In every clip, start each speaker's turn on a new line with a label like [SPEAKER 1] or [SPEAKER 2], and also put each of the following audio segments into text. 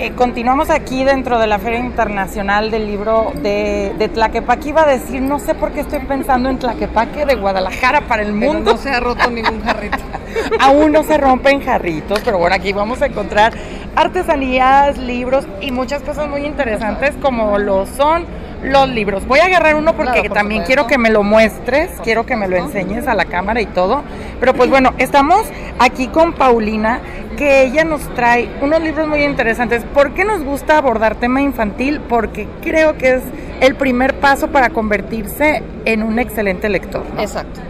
[SPEAKER 1] eh, continuamos aquí dentro de la Feria Internacional del Libro de, de Tlaquepaque. Iba a decir, no sé por qué estoy pensando en Tlaquepaque de Guadalajara para el
[SPEAKER 2] Pero
[SPEAKER 1] mundo.
[SPEAKER 2] no se ha roto ningún jarrito.
[SPEAKER 1] Aún no se rompen jarritos, pero bueno, aquí vamos a encontrar artesanías, libros y muchas cosas muy interesantes como lo son los libros. Voy a agarrar uno porque
[SPEAKER 2] Claro, por
[SPEAKER 1] también
[SPEAKER 2] supuesto.
[SPEAKER 1] quiero que me lo muestres, quiero que me lo enseñes a la cámara y todo. Pero pues bueno, estamos aquí con Paulina, que ella nos trae unos libros muy interesantes. ¿Por qué nos gusta abordar tema infantil? Porque creo que es el primer paso para convertirse en un excelente lector. ¿no?
[SPEAKER 2] Exacto.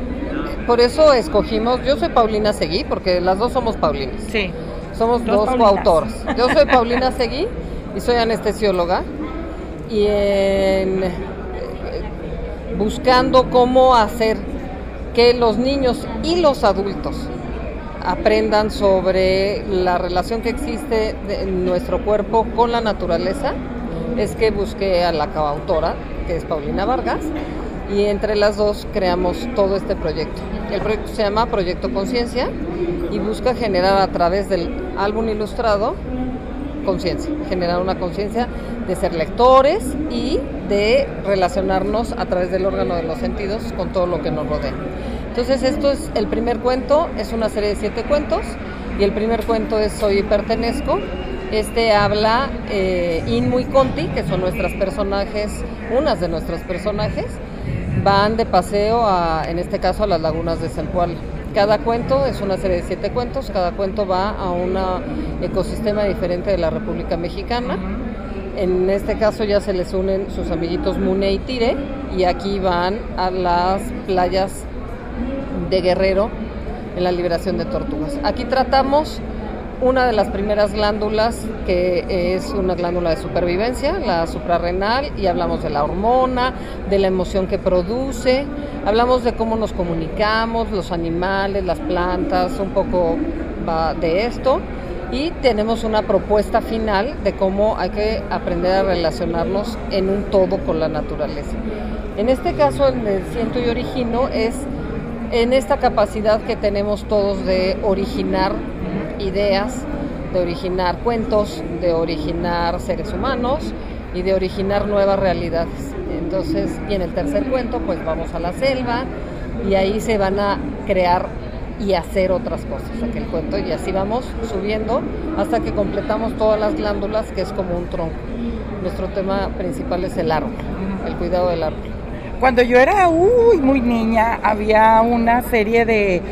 [SPEAKER 2] Por eso escogimos, yo soy Paulina Seguí, porque las dos somos Paulinas.
[SPEAKER 1] Sí.
[SPEAKER 2] Somos
[SPEAKER 1] Dos
[SPEAKER 2] dos coautoras. Yo soy Paulina Seguí y soy anestesióloga. Y en, eh, buscando cómo hacer que los niños y los adultos aprendan sobre la relación que existe de nuestro cuerpo con la naturaleza, es que busqué a la coautora, que es Paulina Vargas, y entre las dos creamos todo este proyecto. El proyecto se llama Proyecto Conciencia y busca generar a través del álbum ilustrado conciencia, generar una conciencia de ser lectores y de relacionarnos a través del órgano de los sentidos con todo lo que nos rodea. Entonces esto es el primer cuento, es una serie de siete cuentos y el primer cuento es Soy y Pertenezco. Este habla eh, Inmu y Conti, que son nuestras personajes, unas de nuestros personajes, van de paseo a, en este caso, a las lagunas de Zempoala. Cada cuento es una serie de siete cuentos, cada cuento va a un ecosistema diferente de la República Mexicana. En este caso ya se les unen sus amiguitos Mune y Tire y aquí van a las playas de Guerrero en la liberación de tortugas. Aquí tratamos una de las primeras glándulas que es una glándula de supervivencia, la suprarrenal, y hablamos de la hormona, de la emoción que produce, hablamos de cómo nos comunicamos, los animales, las plantas, un poco de esto. Y tenemos una propuesta final de cómo hay que aprender a relacionarnos en un todo con la naturaleza. En este caso, el Siento y Origino es en esta capacidad que tenemos todos de originar ideas, de originar cuentos, de originar seres humanos y de originar nuevas realidades. Entonces, y en el tercer cuento, pues vamos a la selva y ahí se van a crear y hacer otras cosas, aquel cuento, y así vamos subiendo hasta que completamos todas las glándulas, que es como un tronco. Nuestro tema principal es el árbol, el cuidado del árbol.
[SPEAKER 1] Cuando yo era uy, muy niña, había una serie de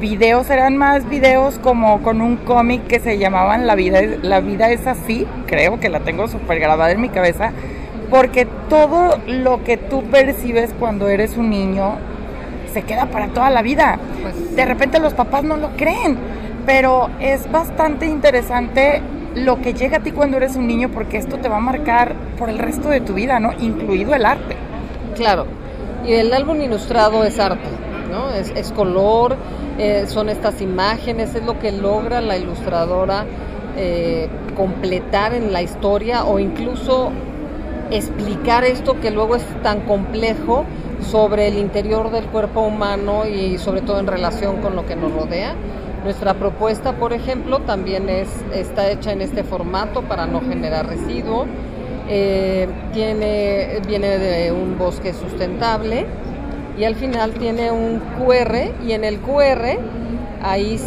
[SPEAKER 1] videos, eran más videos como con un cómic que se llamaban La vida, es- La vida es así, creo que la tengo súper grabada en mi cabeza, porque todo lo que tú percibes cuando eres un niño se queda para toda la vida.
[SPEAKER 2] Pues-
[SPEAKER 1] de repente los papás no lo creen, pero es bastante interesante lo que llega a ti cuando eres un niño porque esto te va a marcar por el resto de tu vida, ¿no? Incluido el arte.
[SPEAKER 2] Claro, y el álbum ilustrado es arte, ¿no? Es, color, eh, son estas imágenes, es lo que logra la ilustradora eh, completar en la historia o incluso explicar esto que luego es tan complejo sobre el interior del cuerpo humano y sobre todo en relación con lo que nos rodea. Nuestra propuesta, por ejemplo, también es, está hecha en este formato para no generar residuo. Eh, tiene, viene de un bosque sustentable y al final tiene un QR y en el QR ahí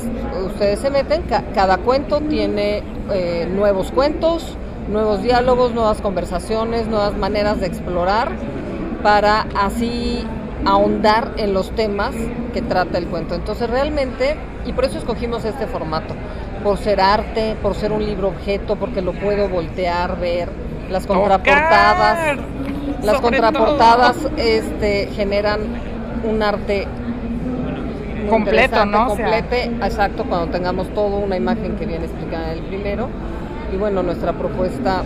[SPEAKER 2] ustedes se meten, ca- cada cuento tiene eh, nuevos cuentos, nuevos diálogos, nuevas conversaciones, nuevas maneras de explorar para así ahondar en los temas que trata el cuento. Entonces realmente, y por eso escogimos este formato, por ser arte, por ser un libro objeto, porque lo puedo voltear, ver, las contraportadas.
[SPEAKER 1] Tocar,
[SPEAKER 2] Las contraportadas
[SPEAKER 1] todo.
[SPEAKER 2] este, generan un arte
[SPEAKER 1] Completo, ¿no? O sea-
[SPEAKER 2] Complete, exacto, cuando tengamos todo una imagen que viene explicada en el primero. Y bueno, nuestra propuesta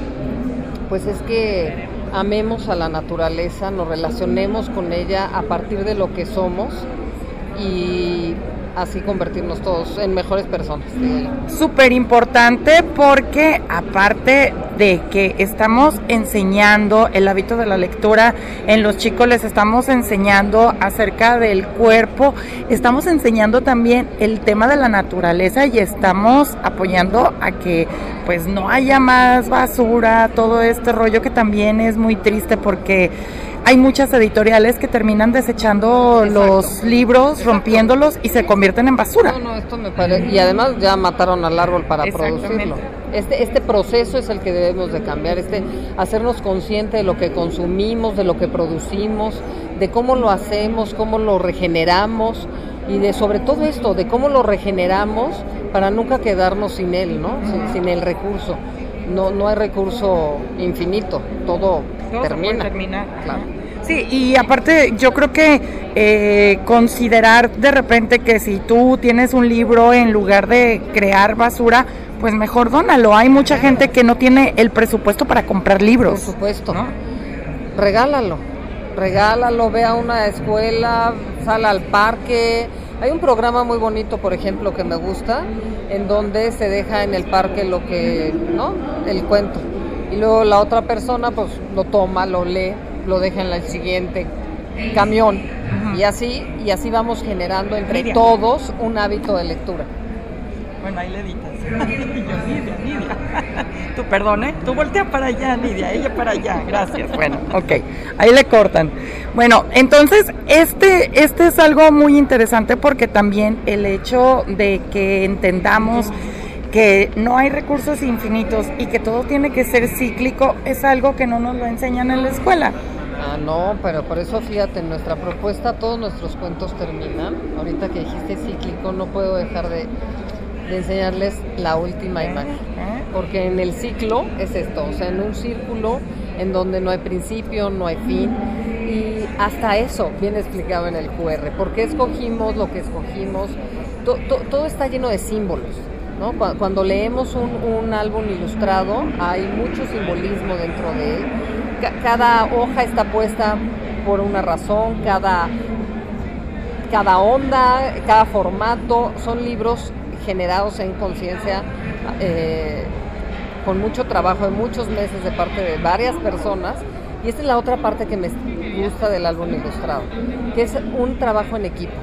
[SPEAKER 2] pues es que amemos a la naturaleza, nos relacionemos con ella a partir de lo que somos y así convertirnos todos en mejores personas.
[SPEAKER 1] Súper importante porque aparte de que estamos enseñando el hábito de la lectura, en los chicos les estamos enseñando acerca del cuerpo, estamos enseñando también el tema de la naturaleza y estamos apoyando a que pues no haya más basura, todo este rollo que también es muy triste porque hay muchas editoriales que terminan desechando los libros, rompiéndolos y se convierten en basura.
[SPEAKER 2] No, no, esto me parece. Y además ya mataron al árbol para producirlo. Este, este proceso es el que debemos de cambiar, este hacernos consciente de lo que consumimos, de lo que producimos, de cómo lo hacemos, cómo lo regeneramos y de sobre todo esto, de cómo lo regeneramos para nunca quedarnos sin él, ¿no? sin, el recurso. No, no hay recurso infinito, todo, termina.
[SPEAKER 1] Sí, y aparte yo creo que eh, considerar de repente que si tú tienes un libro en lugar de crear basura, pues mejor dónalo. Hay mucha gente que no tiene el presupuesto para comprar libros.
[SPEAKER 2] Por supuesto. ¿no? Regálalo, regálalo, ve a una escuela, sal al parque. Hay un programa muy bonito, por ejemplo, que me gusta, en donde se deja en el parque lo que, ¿no? El cuento. Y luego la otra persona, pues lo toma, lo lee, lo deja en el siguiente camión. Y así, y así vamos generando entre todos un hábito de lectura.
[SPEAKER 1] Bueno, ahí le editas. Nidia, Nidia. Tú perdone, tú voltea para allá, Nidia, ella para allá. Gracias. Bueno, ok. Ahí le cortan. Bueno, entonces, este, este es algo muy interesante porque también el hecho de que entendamos que no hay recursos infinitos y que todo tiene que ser cíclico es algo que no nos lo enseñan en la escuela.
[SPEAKER 2] Ah, no, pero por eso fíjate, en nuestra propuesta todos nuestros cuentos terminan. Ahorita que dijiste cíclico, no puedo dejar de de enseñarles la última imagen. Porque en el ciclo es esto, o sea, en un círculo en donde no hay principio, no hay fin. Y hasta eso viene explicado en el QR. ¿Por qué escogimos lo que escogimos? todo está lleno de símbolos. ¿no? Cuando, leemos un, álbum ilustrado, hay mucho simbolismo dentro de él. cada hoja está puesta por una razón, cada, cada onda, cada formato, son libros generados en conciencia eh, con mucho trabajo de muchos meses de parte de varias personas. Y esta es la otra parte que me gusta del álbum ilustrado, que es un trabajo en equipo.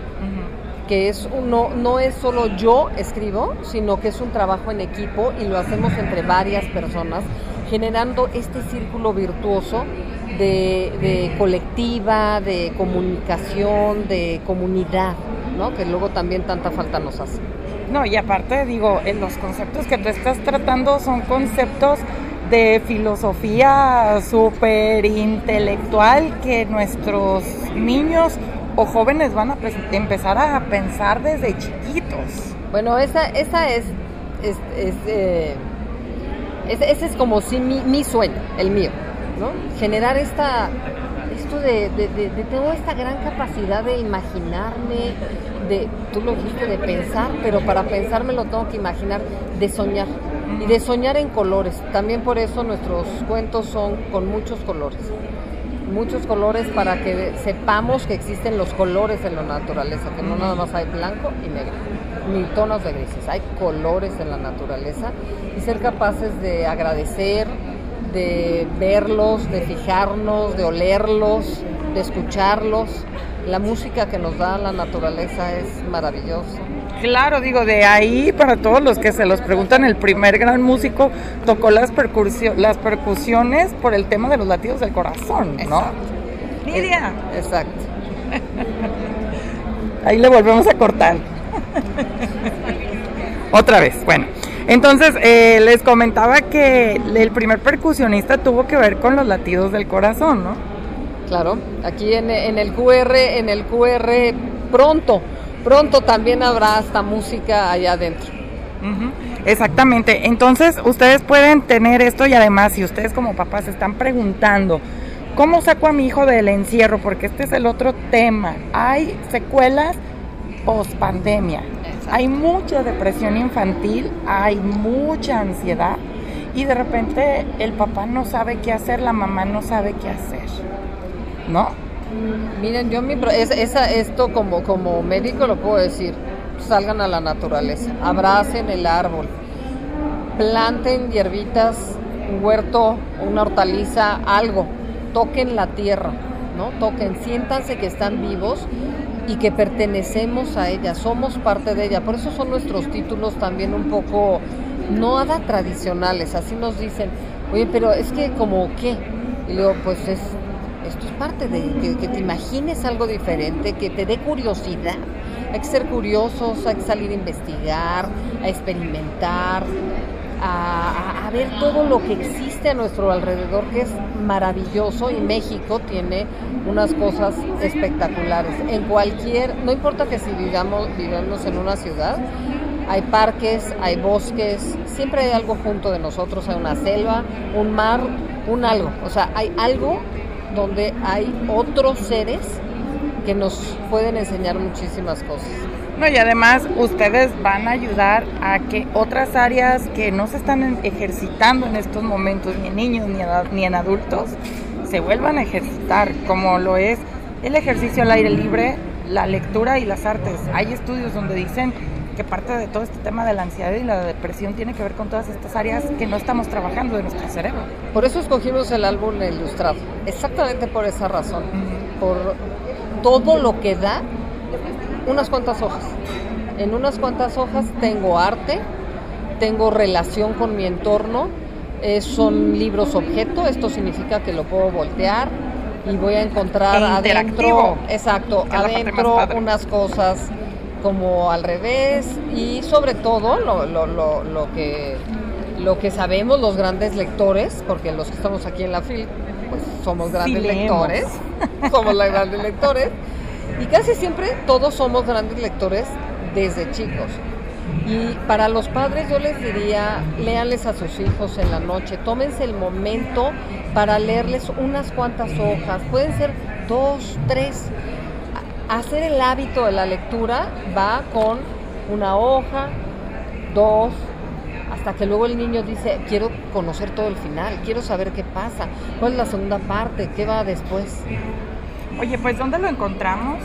[SPEAKER 2] Que es uno, no es solo yo escribo, sino que es un trabajo en equipo y lo hacemos entre varias personas, generando este círculo virtuoso de, de colectiva, de comunicación, de comunidad, ¿no? que luego también tanta falta nos hace.
[SPEAKER 1] No, y aparte digo, en los conceptos que tú estás tratando son conceptos de filosofía súper intelectual que nuestros niños o jóvenes van a empezar a pensar desde chiquitos.
[SPEAKER 2] Bueno, esa, esa es, es, eh, ese es como si mi, sueño, el mío, ¿no? Generar esta, esto de, de, de, de, tengo esta gran capacidad de imaginarme, de, tú lo dijiste, de pensar, pero para pensar me lo tengo que imaginar, de soñar. Y de soñar en colores. También por eso nuestros cuentos son con muchos colores. Muchos colores para que sepamos que existen los colores en la naturaleza, que no nada más hay blanco y negro, ni tonos de grises, hay colores en la naturaleza y ser capaces de agradecer, de verlos, de fijarnos, de olerlos, de escucharlos la música que nos da la naturaleza es maravillosa.
[SPEAKER 1] Claro, digo, de ahí para todos los que se los preguntan, el primer gran músico tocó las, las percusiones por el tema de los latidos del corazón, ¿no? Nidia.
[SPEAKER 2] Exacto.
[SPEAKER 1] Ahí le volvemos a cortar. Otra vez, bueno. Entonces, eh, les comentaba que el primer percusionista tuvo que ver con los latidos del corazón, ¿no?
[SPEAKER 2] Claro, aquí en, el QR, en el QR pronto, pronto también habrá esta música allá adentro.
[SPEAKER 1] Exactamente, entonces ustedes pueden tener esto y además si ustedes como papás están preguntando, ¿cómo saco a mi hijo del encierro? Porque este es el otro tema. Hay secuelas post pandemia, hay mucha depresión infantil, hay mucha ansiedad y de repente el papá no sabe qué hacer, la mamá no sabe qué hacer. ¿no?
[SPEAKER 2] Miren, yo mi, esa, esto como, como médico lo puedo decir. salgan a la naturaleza, abracen el árbol, planten hierbitas, un huerto, una hortaliza, algo, toquen la tierra, ¿no? Toquen, siéntanse que están vivos y que pertenecemos a ella, somos parte de ella. Por eso son nuestros títulos también un poco no nada tradicionales, así nos dicen, oye, pero es que como qué. Y luego, pues es, esto es parte de que, que te imagines algo diferente, que te dé curiosidad. Hay que ser curiosos, hay que salir a investigar, a experimentar, a, a, ver todo lo que existe a nuestro alrededor, que es maravilloso y México tiene unas cosas espectaculares. En cualquier, no importa que si vivamos, vivamos en una ciudad, hay parques, hay bosques, siempre hay algo junto de nosotros, hay una selva, un mar, un algo. O sea, hay algo donde hay otros seres que nos pueden enseñar muchísimas cosas.
[SPEAKER 1] No, y además ustedes van a ayudar a que otras áreas que no se están ejercitando en estos momentos, ni en niños ni, ni en adultos, se vuelvan a ejercitar, como lo es el ejercicio al aire libre, la lectura y las artes. Hay estudios donde dicen que parte de todo este tema de la ansiedad y la depresión tiene que ver con todas estas áreas que no estamos trabajando de nuestro cerebro.
[SPEAKER 2] Por eso escogimos el álbum ilustrado, exactamente por esa razón, por todo lo que da unas cuantas hojas. En unas cuantas hojas tengo arte, tengo relación con mi entorno, eh, son libros objeto, esto significa que lo puedo voltear y voy a encontrar adentro, exacto, adentro unas cosas como al revés y sobre todo lo, lo, lo, lo que lo que sabemos los grandes lectores, porque los que estamos aquí en la FIL, pues somos grandes lectores, somos los grandes lectores, y casi siempre todos somos grandes lectores desde chicos. Y para los padres yo les diría, léanles a sus hijos en la noche, tómense el momento para leerles unas cuantas hojas, pueden ser dos, tres. Hacer el hábito de la lectura va con una hoja, dos, hasta que luego el niño dice, quiero conocer todo el final, quiero saber qué pasa, cuál es la segunda parte, qué va después.
[SPEAKER 1] Oye, pues ¿dónde lo encontramos?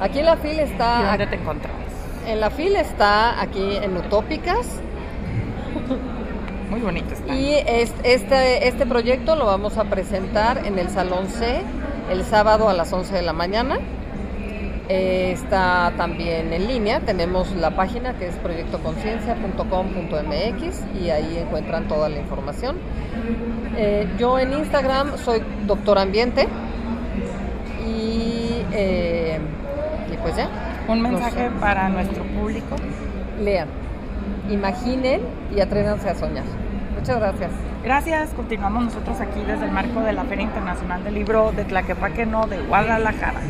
[SPEAKER 2] Aquí en la fila
[SPEAKER 1] ¿Y
[SPEAKER 2] está
[SPEAKER 1] dónde te encontramos?
[SPEAKER 2] En la fila está aquí en Utópicas
[SPEAKER 1] Muy bonito está.
[SPEAKER 2] y es- este, este proyecto lo vamos a presentar en el Salón C el sábado a las 11 de la mañana. Eh, está también en línea, tenemos la página que es proyectoconciencia.com.mx y ahí encuentran toda la información. Eh, yo en Instagram soy Doctor Ambiente y, eh, y pues ya.
[SPEAKER 1] Un mensaje para nuestro público.
[SPEAKER 2] lean, imaginen y atrévanse a soñar. Muchas gracias.
[SPEAKER 1] Gracias, continuamos nosotros aquí desde el marco de la Feria Internacional del Libro de Tlaquepaque, no, de Guadalajara.